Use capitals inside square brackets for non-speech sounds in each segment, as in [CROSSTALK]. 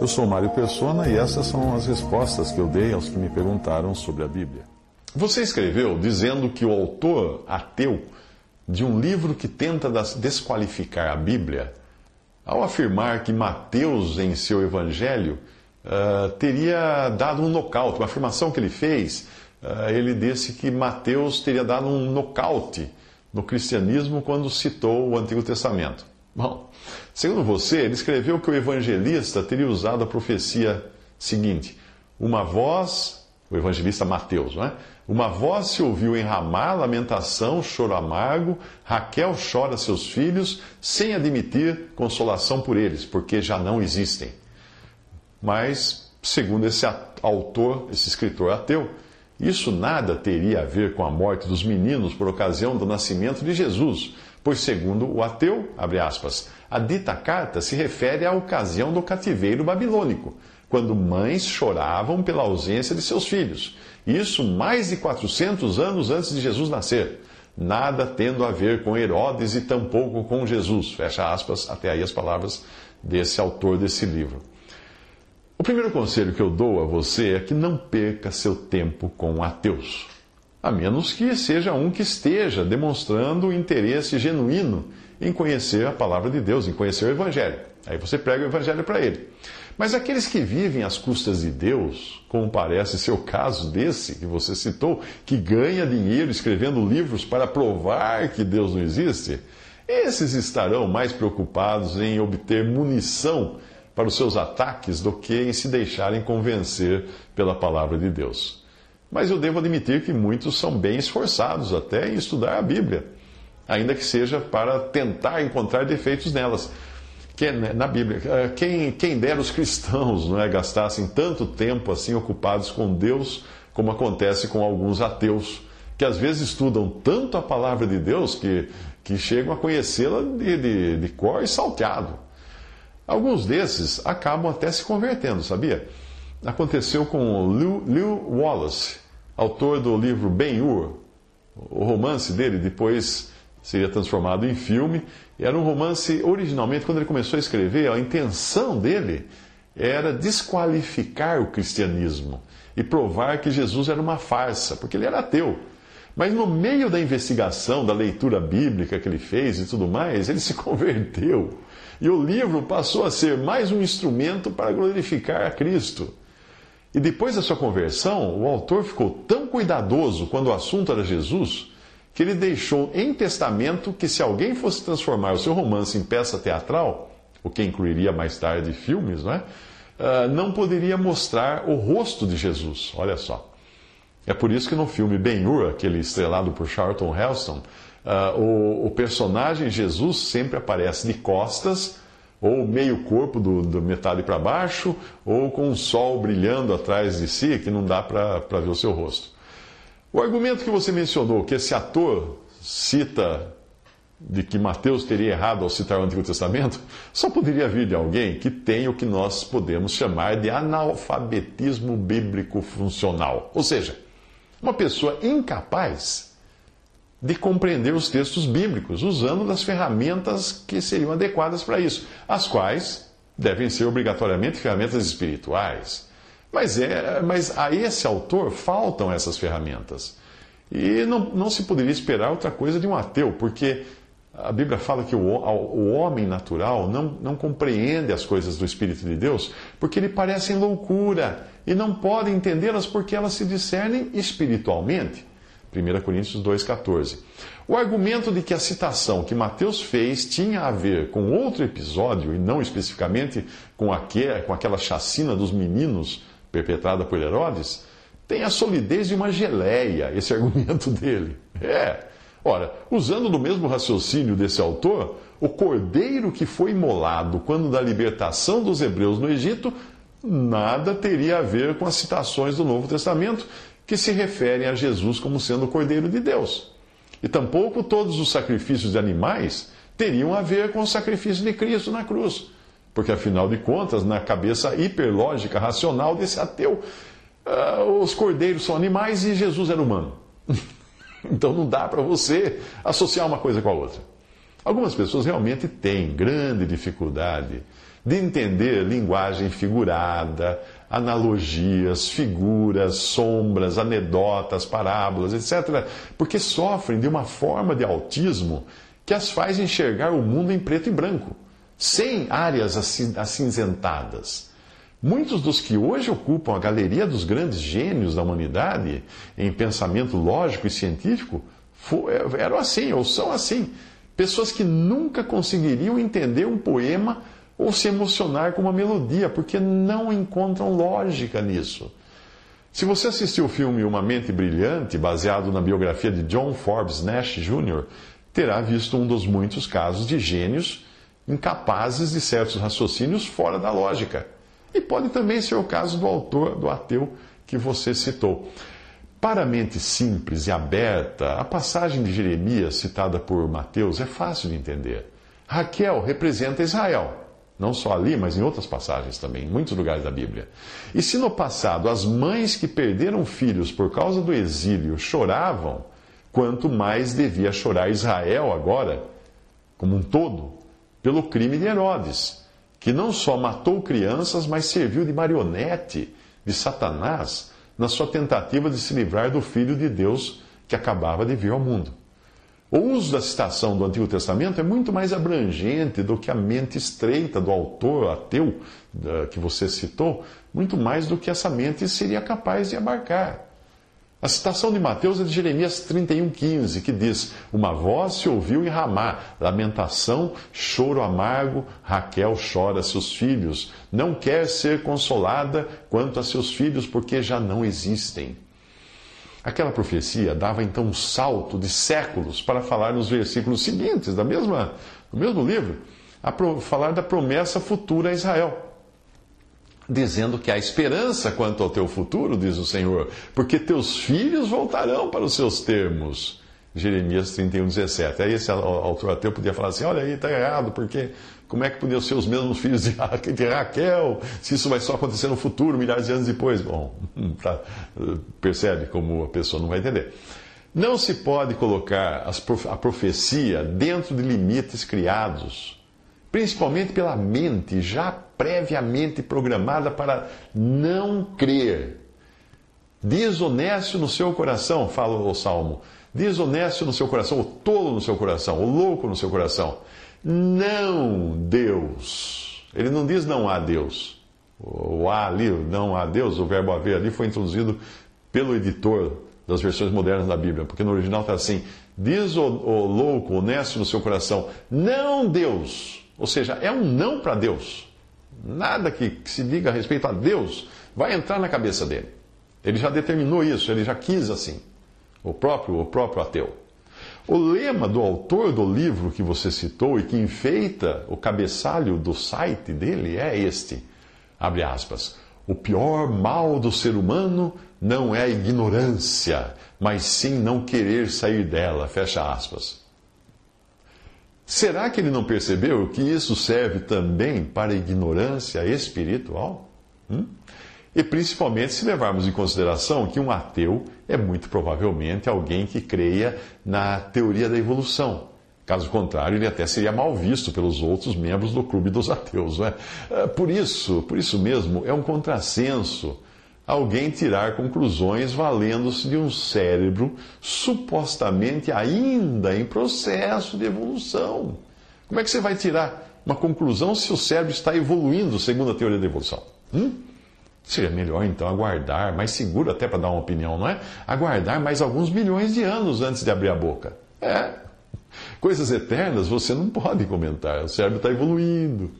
Eu sou Mário Persona e essas são as respostas que eu dei aos que me perguntaram sobre a Bíblia. Você escreveu dizendo que o autor ateu de um livro que tenta desqualificar a Bíblia, ao afirmar que Mateus, em seu evangelho, uh, teria dado um nocaute, uma afirmação que ele fez, uh, ele disse que Mateus teria dado um nocaute no cristianismo quando citou o Antigo Testamento. Bom, segundo você, ele escreveu que o evangelista teria usado a profecia seguinte: Uma voz, o evangelista Mateus, não é? Uma voz se ouviu em Ramá, lamentação, choro amargo. Raquel chora seus filhos, sem admitir consolação por eles, porque já não existem. Mas, segundo esse autor, esse escritor ateu, isso nada teria a ver com a morte dos meninos por ocasião do nascimento de Jesus Pois, segundo o ateu, aspas, a dita carta se refere à ocasião do cativeiro babilônico, quando mães choravam pela ausência de seus filhos. Isso mais de 400 anos antes de Jesus nascer. Nada tendo a ver com Herodes e tampouco com Jesus. Fecha aspas, até aí as palavras desse autor desse livro. O primeiro conselho que eu dou a você é que não perca seu tempo com ateus. A menos que seja um que esteja demonstrando interesse genuíno em conhecer a palavra de Deus, em conhecer o Evangelho. Aí você prega o Evangelho para ele. Mas aqueles que vivem às custas de Deus, como parece ser o caso desse que você citou, que ganha dinheiro escrevendo livros para provar que Deus não existe, esses estarão mais preocupados em obter munição para os seus ataques do que em se deixarem convencer pela palavra de Deus. Mas eu devo admitir que muitos são bem esforçados até em estudar a Bíblia, ainda que seja para tentar encontrar defeitos nelas. Que, né, na Bíblia, eh, quem, quem dera os cristãos não é, gastassem tanto tempo assim ocupados com Deus, como acontece com alguns ateus, que às vezes estudam tanto a palavra de Deus que, que chegam a conhecê-la de, de, de cor e salteado. Alguns desses acabam até se convertendo, sabia? Aconteceu com Lew, Lew Wallace, autor do livro Ben-Hur. O romance dele depois seria transformado em filme. Era um romance, originalmente, quando ele começou a escrever, a intenção dele era desqualificar o cristianismo e provar que Jesus era uma farsa, porque ele era ateu. Mas no meio da investigação, da leitura bíblica que ele fez e tudo mais, ele se [LAUGHS] converteu. E o livro passou a ser mais um instrumento para glorificar a Cristo. E depois da sua conversão, o autor ficou tão cuidadoso quando o assunto era Jesus, que ele deixou em testamento que se alguém fosse transformar o seu romance em peça teatral, o que incluiria mais tarde filmes, não é? Uh, não poderia mostrar o rosto de Jesus. Olha só. É por isso que no filme Ben-Hur, aquele estrelado por Charlton Heston, uh, o, o personagem Jesus sempre aparece de costas ou meio corpo do, do metade para baixo, ou com o sol brilhando atrás de si, que não dá para ver o seu rosto. O argumento que você mencionou, que esse ator cita de que Mateus teria errado ao citar o Antigo Testamento, só poderia vir de alguém que tem o que nós podemos chamar de analfabetismo bíblico funcional. Ou seja, uma pessoa incapaz de compreender os textos bíblicos, usando das ferramentas que seriam adequadas para isso, as quais devem ser obrigatoriamente ferramentas espirituais. Mas, é, mas a esse autor faltam essas ferramentas. E não, não se poderia esperar outra coisa de um ateu, porque a Bíblia fala que o, o homem natural não, não compreende as coisas do Espírito de Deus, porque lhe parecem loucura e não pode entendê-las porque elas se discernem espiritualmente. 1 Coríntios 2,14. O argumento de que a citação que Mateus fez tinha a ver com outro episódio, e não especificamente com, aquele, com aquela chacina dos meninos perpetrada por Herodes, tem a solidez de uma geleia, esse [LAUGHS] argumento dele. É. Ora, usando do mesmo raciocínio desse autor, o cordeiro que foi imolado quando da libertação dos hebreus no Egito, nada teria a ver com as citações do Novo Testamento que se referem a Jesus como sendo o cordeiro de Deus. E tampouco todos os sacrifícios de animais teriam a ver com o sacrifício de Cristo na cruz. Porque, afinal de contas, na cabeça hiperlógica, racional desse ateu, uh, os cordeiros são animais e Jesus era humano. [LAUGHS] então não dá para você associar uma coisa com a outra. Algumas pessoas realmente têm grande dificuldade de entender linguagem figurada, analogias, figuras, sombras, anedotas, parábolas, etc., porque sofrem de uma forma de autismo que as faz enxergar o mundo em preto e branco, sem áreas acinzentadas. Muitos dos que hoje ocupam a galeria dos grandes gênios da humanidade em pensamento lógico e científico eram assim, ou são assim. Pessoas que nunca conseguiriam entender um poema ou se emocionar com uma melodia, porque não encontram lógica nisso. Se você assistiu o filme Uma Mente Brilhante, baseado na biografia de John Forbes Nash Jr., terá visto um dos muitos casos de gênios incapazes de certos raciocínios fora da lógica. E pode também ser o caso do autor, do ateu que você citou. Para a mente simples e aberta, a passagem de Jeremias citada por Mateus é fácil de entender. Raquel representa Israel, não só ali, mas em outras passagens também, em muitos lugares da Bíblia. E se no passado as mães que perderam filhos por causa do exílio choravam, quanto mais devia chorar Israel agora, como um todo, pelo crime de Herodes, que não só matou crianças, mas serviu de marionete de Satanás na sua tentativa de se livrar do Filho de Deus que acabava de vir ao mundo. O uso da citação do Antigo Testamento é muito mais abrangente do que a mente estreita do autor ateu que você citou, muito mais do que essa mente seria capaz de abarcar. A citação de Mateus é de Jeremias 31,15, que diz: Uma voz se ouviu em Ramá, lamentação, choro amargo, Raquel chora seus filhos, não quer ser consolada quanto a seus filhos, porque já não existem. Aquela profecia dava então um salto de séculos para falar nos versículos seguintes, da mesma, do mesmo livro, a pro, falar da promessa futura a Israel dizendo que há esperança quanto ao teu futuro, diz o Senhor, porque teus filhos voltarão para os seus termos. Jeremias 31, 17. Aí esse autor ateu podia falar assim: olha aí, está errado, porque como é que podiam ser os mesmos filhos de Raquel, se isso vai só acontecer no futuro, milhares de anos depois? Bom, tá, percebe como a pessoa não vai entender. Não se pode colocar a profecia dentro de limites criados, principalmente pela mente já previamente programada para não crer. Desonesto no seu coração, fala o Salmo. Desonesto no seu coração, o tolo no seu coração, o louco no seu coração. Não Deus. Ele não diz não há Deus. O há ali, não há Deus, o verbo haver ali foi introduzido pelo editor das versões modernas da Bíblia, porque no original está assim: diz o, o louco, honesto no seu coração, não Deus. Ou seja, é um não para Deus. Nada que, que se diga a respeito a Deus vai entrar na cabeça dele. Ele já determinou isso, ele já quis assim. O próprio, o próprio ateu. O lema do autor do livro que você citou e que enfeita o cabeçalho do site dele é este: abre aspas. O pior mal do ser humano não é a ignorância, mas sim não querer sair dela. Fecha aspas. Será que ele não percebeu que isso serve também para ignorância espiritual? Hum? E principalmente se levarmos em consideração que um ateu é muito provavelmente alguém que creia na teoria da evolução. Caso contrário, ele até seria mal visto pelos outros membros do clube dos ateus. Não é? é por isso, por isso mesmo, é um contrassenso alguém tirar conclusões valendo-se de um cérebro supostamente ainda em processo de evolução. Como é que você vai tirar uma conclusão se o cérebro está evoluindo segundo a teoria da evolução? Hum? Seria melhor então aguardar, mais seguro até para dar uma opinião, não é? Aguardar mais alguns milhões de anos antes de abrir a boca. É. Coisas eternas você não pode comentar, o cérebro está evoluindo.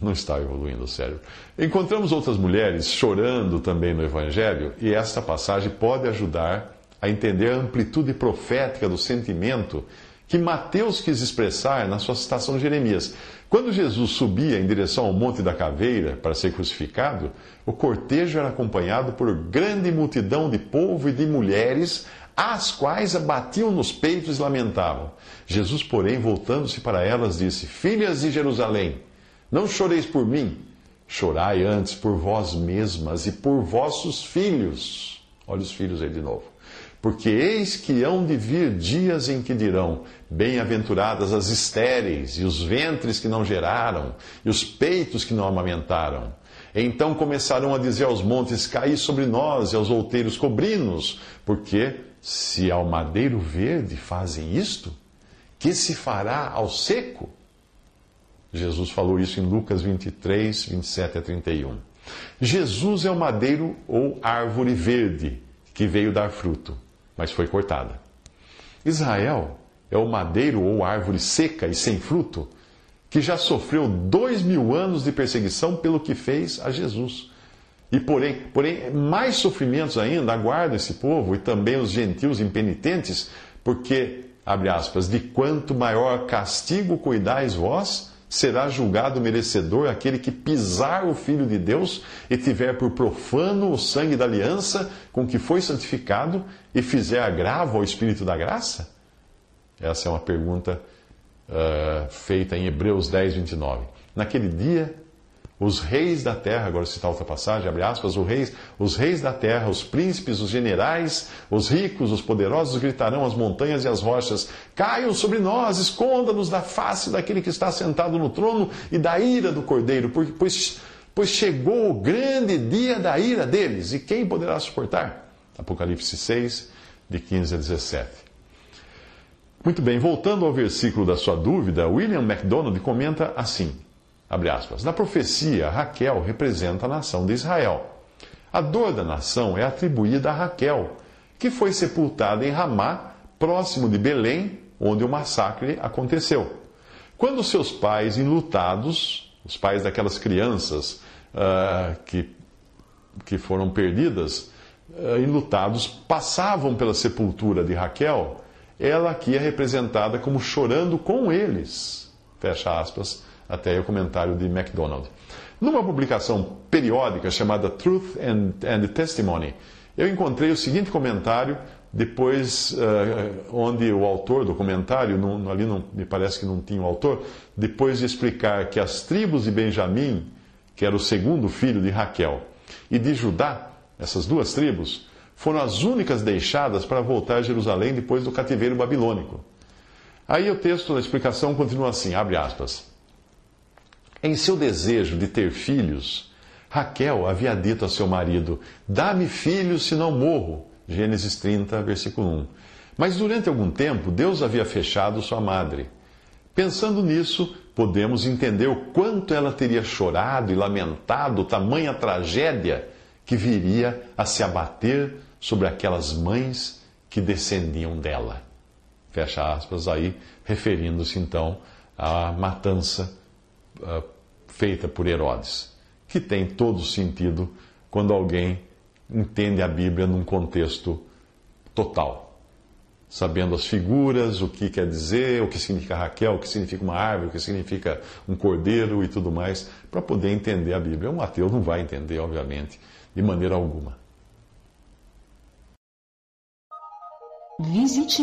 Não está evoluindo o cérebro. Encontramos outras mulheres chorando também no Evangelho, e esta passagem pode ajudar a entender a amplitude profética do sentimento que Mateus quis expressar na sua citação de Jeremias. Quando Jesus subia em direção ao Monte da Caveira para ser crucificado, o cortejo era acompanhado por grande multidão de povo e de mulheres, as quais abatiam nos peitos e lamentavam. Jesus, porém, voltando-se para elas, disse: Filhas de Jerusalém, não choreis por mim, chorai antes por vós mesmas e por vossos filhos. Olha os filhos aí de novo. Porque eis que hão de vir dias em que dirão: Bem-aventuradas as estéreis, e os ventres que não geraram, e os peitos que não amamentaram. Então começarão a dizer aos montes: Caí sobre nós, e aos outeiros: Cobri-nos. Porque se ao madeiro verde fazem isto, que se fará ao seco? Jesus falou isso em Lucas 23, 27 a 31. Jesus é o madeiro ou árvore verde que veio dar fruto mas foi cortada. Israel é o madeiro ou árvore seca e sem fruto, que já sofreu dois mil anos de perseguição pelo que fez a Jesus. E porém, porém, mais sofrimentos ainda aguardam esse povo e também os gentios impenitentes, porque, abre aspas, de quanto maior castigo cuidais vós, será julgado merecedor aquele que pisar o Filho de Deus e tiver por profano o sangue da aliança com que foi santificado e fizer agravo ao Espírito da graça? Essa é uma pergunta uh, feita em Hebreus 10, 29. Naquele dia, os reis da terra, agora citar outra passagem, abre aspas, os reis, os reis da terra, os príncipes, os generais, os ricos, os poderosos gritarão às montanhas e às rochas: Caiam sobre nós, esconda-nos da face daquele que está sentado no trono e da ira do cordeiro, pois, pois chegou o grande dia da ira deles, e quem poderá suportar? Apocalipse 6, de 15 a 17. Muito bem, voltando ao versículo da sua dúvida, William MacDonald comenta assim. Na profecia, Raquel representa a nação de Israel. A dor da nação é atribuída a Raquel, que foi sepultada em Ramá, próximo de Belém, onde o massacre aconteceu. Quando seus pais, enlutados, os pais daquelas crianças uh, que, que foram perdidas, uh, enlutados, passavam pela sepultura de Raquel, ela aqui é representada como chorando com eles. Fecha aspas até aí o comentário de MacDonald. Numa publicação periódica chamada Truth and, and Testimony, eu encontrei o seguinte comentário, depois, uh, onde o autor do comentário, não, ali não, me parece que não tinha o autor, depois de explicar que as tribos de Benjamim, que era o segundo filho de Raquel, e de Judá, essas duas tribos, foram as únicas deixadas para voltar a Jerusalém depois do cativeiro babilônico. Aí o texto da explicação continua assim, abre aspas. Em seu desejo de ter filhos, Raquel havia dito a seu marido: Dá-me filhos, senão morro. Gênesis 30, versículo 1. Mas durante algum tempo, Deus havia fechado sua madre. Pensando nisso, podemos entender o quanto ela teria chorado e lamentado tamanha tragédia que viria a se abater sobre aquelas mães que descendiam dela. Fecha aspas aí, referindo-se então à matança uh, feita por Herodes, que tem todo sentido quando alguém entende a Bíblia num contexto total, sabendo as figuras, o que quer dizer, o que significa Raquel, o que significa uma árvore, o que significa um cordeiro e tudo mais, para poder entender a Bíblia. Um ateu não vai entender, obviamente, de maneira alguma. Visite